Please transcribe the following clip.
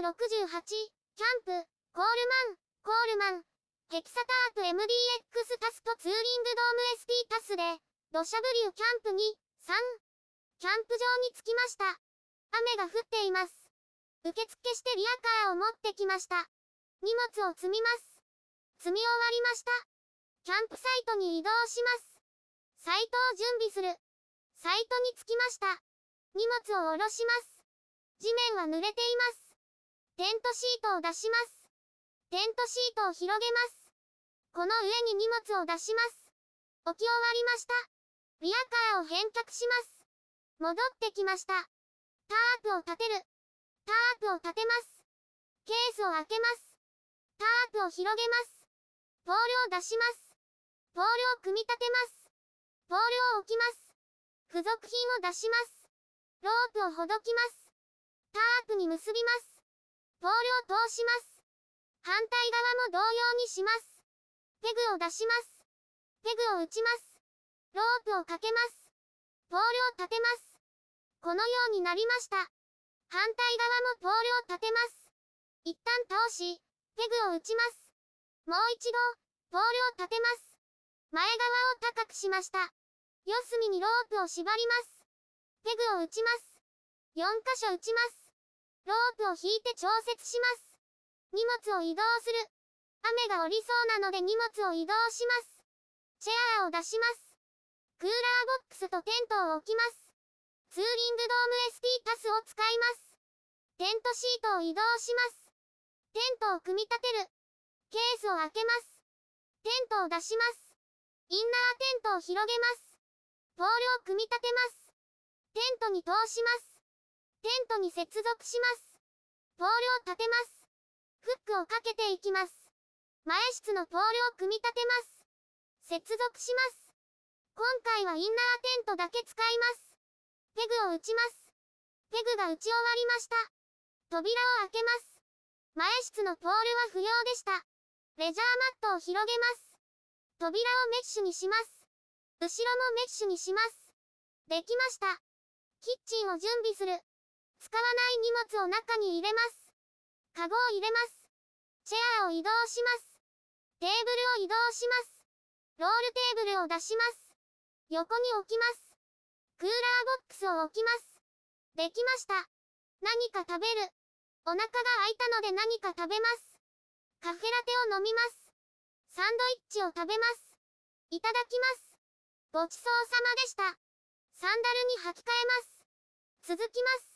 68、キャンプ、コールマン、コールマン、ヘキサタープ MDX タストツーリングドーム SP タスで、土砂降りキャンプに、3、キャンプ場に着きました。雨が降っています。受付してリアカーを持ってきました。荷物を積みます。積み終わりました。キャンプサイトに移動します。サイトを準備する。サイトに着きました。荷物を下ろします。地面は濡れています。テントシートを出します。テントシートを広げます。この上に荷物を出します。置き終わりました。リアカーを返却します。戻ってきました。タープを立てる。タープを立てます。ケースを開けます。タープを広げます。ポールを出します。ポールを組み立てます。ポールを置きます。付属品を出します。ロープをほどきます。タープに結びます。ポールを通します。反対側も同様にします。ペグを出します。ペグを打ちます。ロープをかけます。ポールを立てます。このようになりました。反対側もポールを立てます。一旦通し、ペグを打ちます。もう一度、ポールを立てます。前側を高くしました。四隅にロープを縛ります。ペグを打ちます。4箇所打ちます。ロープを引いて調節します。荷物を移動する。雨が降りそうなので荷物を移動します。チェアを出します。クーラーボックスとテントを置きます。ツーリングドーム SP タスを使います。テントシートを移動します。テントを組み立てる。ケースを開けます。テントを出します。インナーテントを広げます。ポールを組み立てます。テントに通します。テントに接続します。ポールを立てます。フックをかけていきます。前室のポールを組み立てます。接続します。今回はインナーテントだけ使います。ペグを打ちます。ペグが打ち終わりました。扉を開けます。前室のポールは不要でした。レジャーマットを広げます。扉をメッシュにします。後ろもメッシュにします。できました。キッチンを準備する。使わない荷物を中に入れます。カゴを入れます。チェアを移動します。テーブルを移動します。ロールテーブルを出します。横に置きます。クーラーボックスを置きます。できました。何か食べる。お腹が空いたので何か食べます。カフェラテを飲みます。サンドイッチを食べます。いただきます。ごちそうさまでした。サンダルに履き替えます。続きます。